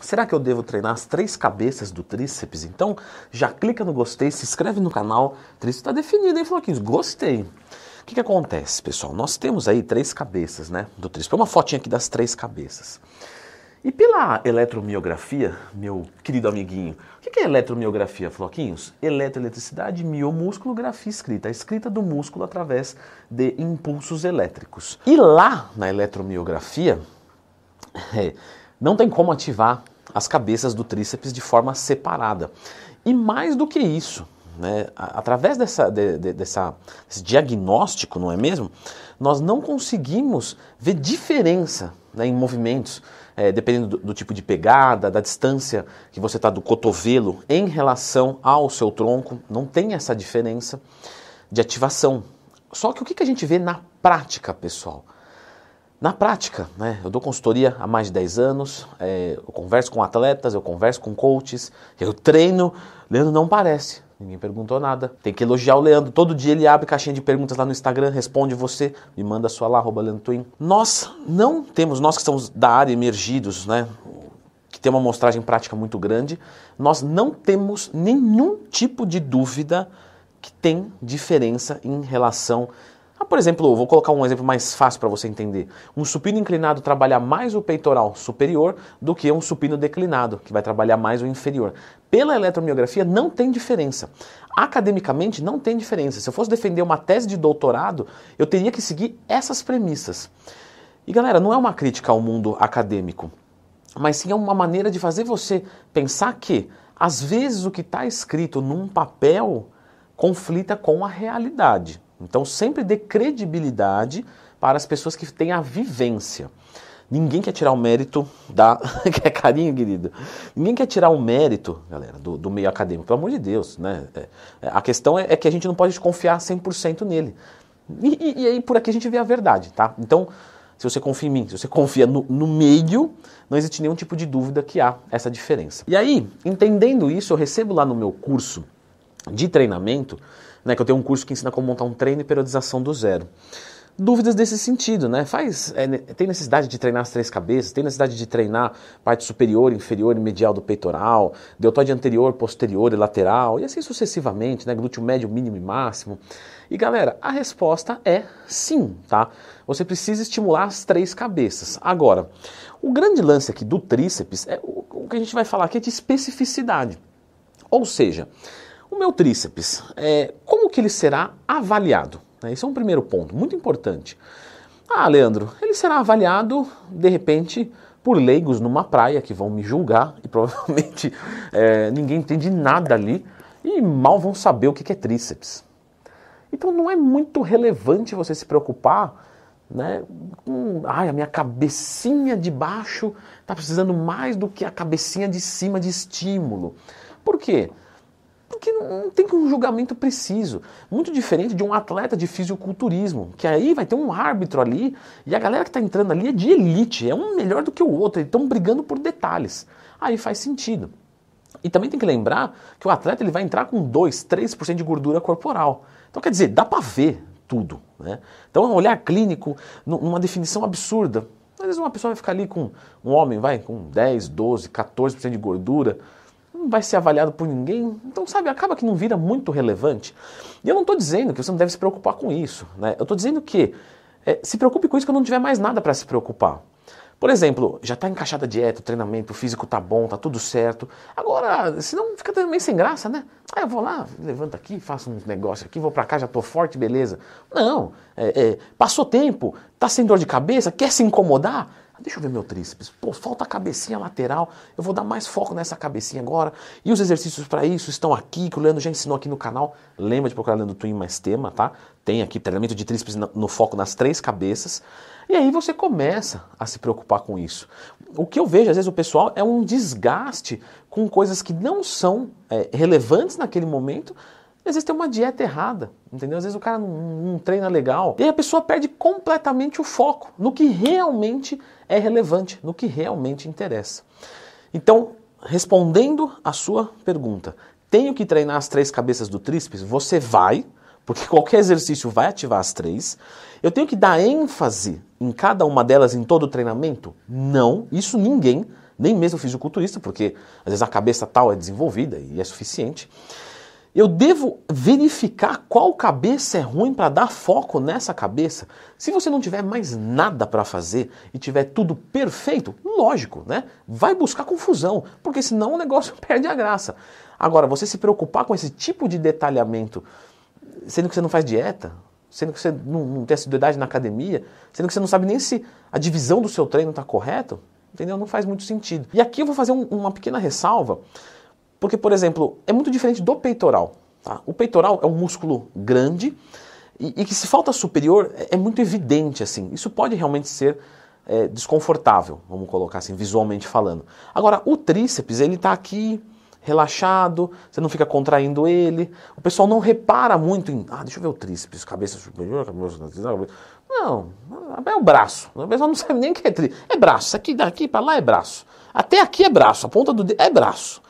Será que eu devo treinar as três cabeças do tríceps? Então, já clica no gostei, se inscreve no canal. Tríceps está definido, hein, Floquinhos? Gostei. O que, que acontece, pessoal? Nós temos aí três cabeças, né, do tríceps. Uma fotinha aqui das três cabeças. E pela eletromiografia, meu querido amiguinho, o que é eletromiografia, Floquinhos? Eletroeletricidade, miomúsculo, grafia escrita. A escrita do músculo através de impulsos elétricos. E lá na eletromiografia, é, não tem como ativar as cabeças do tríceps de forma separada. E mais do que isso, né, através dessa, de, de, dessa, desse diagnóstico, não é mesmo? Nós não conseguimos ver diferença né, em movimentos, é, dependendo do, do, tipo de pegada, da distância que você está do cotovelo em relação ao seu tronco, não tem essa diferença de ativação. Só que o que, que a gente vê na prática, pessoal? Na prática, né, eu dou consultoria há mais de 10 anos, é, eu converso com atletas, eu converso com coaches, eu treino. Leandro não parece, ninguém perguntou nada. Tem que elogiar o Leandro. Todo dia ele abre caixinha de perguntas lá no Instagram, responde você, me manda sua lá, arroba Twin. Nós não temos, nós que estamos da área emergidos, né, que tem uma amostragem prática muito grande, nós não temos nenhum tipo de dúvida que tem diferença em relação ah, por exemplo, vou colocar um exemplo mais fácil para você entender. Um supino inclinado trabalha mais o peitoral superior do que um supino declinado, que vai trabalhar mais o inferior. Pela eletromiografia não tem diferença. Academicamente não tem diferença. Se eu fosse defender uma tese de doutorado, eu teria que seguir essas premissas. E galera, não é uma crítica ao mundo acadêmico, mas sim é uma maneira de fazer você pensar que às vezes o que está escrito num papel conflita com a realidade. Então sempre dê credibilidade para as pessoas que têm a vivência. Ninguém quer tirar o mérito da. que é carinho, querido. Ninguém quer tirar o mérito, galera, do, do meio acadêmico, pelo amor de Deus. Né? É, é a questão é, é, que a gente não pode confiar 100% nele. E, e, e, aí por aqui a gente vê a verdade, tá? Então, se você confia em mim, se você confia no, no meio, não existe nenhum tipo de dúvida que há essa diferença. E aí, entendendo isso, eu recebo lá no meu curso de treinamento né, que eu tenho um curso que ensina como montar um treino e periodização do zero. Dúvidas desse sentido, né? Faz, é, tem necessidade de treinar as três cabeças, tem necessidade de treinar parte superior, inferior e medial do peitoral, deltoide anterior, posterior e lateral, e assim sucessivamente, né? Glúteo médio, mínimo e máximo. E galera, a resposta é sim, tá? Você precisa estimular as três cabeças. Agora, o grande lance aqui do tríceps é o, o que a gente vai falar aqui é de especificidade. Ou seja, meu tríceps, é, como que ele será avaliado? Né, esse é um primeiro ponto, muito importante. Ah, Leandro, ele será avaliado, de repente, por leigos numa praia que vão me julgar e provavelmente é, ninguém entende nada ali e mal vão saber o que é tríceps. Então não é muito relevante você se preocupar né, com ai, a minha cabecinha de baixo está precisando mais do que a cabecinha de cima de estímulo. Por quê? Porque não tem um julgamento preciso. Muito diferente de um atleta de fisiculturismo, que aí vai ter um árbitro ali e a galera que está entrando ali é de elite, é um melhor do que o outro, eles estão brigando por detalhes. Aí faz sentido. E também tem que lembrar que o atleta ele vai entrar com 2, 3% de gordura corporal. Então quer dizer, dá para ver tudo. Né? Então um olhar clínico, numa definição absurda. Às vezes uma pessoa vai ficar ali com um homem, vai com 10, 12, 14% de gordura não vai ser avaliado por ninguém, então sabe, acaba que não vira muito relevante. E eu não estou dizendo que você não deve se preocupar com isso, né? Eu estou dizendo que é, se preocupe com isso quando não tiver mais nada para se preocupar. Por exemplo, já está encaixada a dieta, o treinamento, o físico está bom, está tudo certo. Agora, senão fica também sem graça, né? Ah, eu vou lá, levanto aqui, faço uns negócios aqui, vou para cá, já estou forte, beleza. Não, é, é, passou tempo, está sem dor de cabeça, quer se incomodar? Deixa eu ver meu tríceps. Pô, falta a cabecinha lateral. Eu vou dar mais foco nessa cabecinha agora. E os exercícios para isso estão aqui, que o Leandro já ensinou aqui no canal. Lembra de procurar Leandro Twin mais tema, tá? Tem aqui treinamento de tríceps no, foco nas três cabeças. E aí você começa a se preocupar com isso. O que eu vejo, às vezes, o pessoal é um desgaste com coisas que não são é, relevantes naquele momento, às vezes tem uma dieta errada, entendeu? Às vezes o cara não, não, treina legal. E aí a pessoa perde completamente o foco no que realmente é relevante, no que realmente interessa. Então, respondendo a sua pergunta, tenho que treinar as três cabeças do tríceps? Você vai, porque qualquer exercício vai ativar as três. Eu tenho que dar ênfase em cada uma delas em todo o treinamento? Não, isso ninguém nem mesmo fisiculturista, porque às vezes a cabeça tal é desenvolvida e é suficiente. Eu devo verificar qual cabeça é ruim para dar foco nessa cabeça. Se você não tiver mais nada para fazer e tiver tudo perfeito, lógico, né? Vai buscar confusão, porque senão o negócio perde a graça. Agora, você se preocupar com esse tipo de detalhamento, sendo que você não faz dieta, sendo que você não, não tem assiduidade na academia, sendo que você não sabe nem se a divisão do seu treino está correta, entendeu? Não faz muito sentido. E aqui eu vou fazer um, uma pequena ressalva porque, por exemplo, é muito diferente do peitoral. Tá? O peitoral é um músculo grande e, e que se falta superior é, é, muito evidente assim. Isso pode realmente ser é, desconfortável, vamos colocar assim, visualmente falando. Agora, o tríceps, ele está aqui relaxado, você não fica contraindo ele. O pessoal não repara muito em, ah, deixa eu ver o tríceps, cabeça superior, cabeça... Não, é o braço. O pessoal não sabe nem o que é tríceps. É braço, aqui daqui para lá é braço. Até aqui é braço, a ponta do dedo é braço.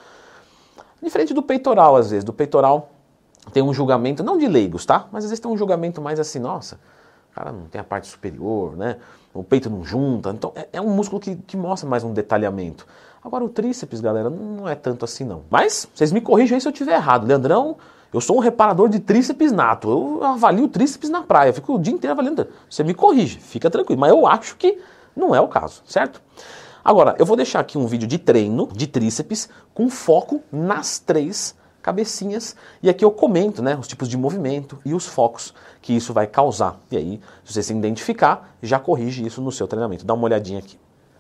Diferente do peitoral, às vezes. Do peitoral tem um julgamento, não de leigos, tá? Mas às vezes tem um julgamento mais assim, nossa, o cara não tem a parte superior, né? O peito não junta. Então é, é um músculo que, que mostra mais um detalhamento. Agora o tríceps, galera, não é tanto assim não. Mas vocês me corrijam aí se eu estiver errado. Leandrão, eu sou um reparador de tríceps nato. Eu avalio tríceps na praia. Eu fico o dia inteiro avaliando. Você me corrige, fica tranquilo. Mas eu acho que não é o caso, certo? Agora, eu vou deixar aqui um vídeo de treino de tríceps com foco nas três cabecinhas e aqui eu comento né, os tipos de movimento e os focos que isso vai causar. E aí, se você se identificar, já corrige isso no seu treinamento. Dá uma olhadinha aqui.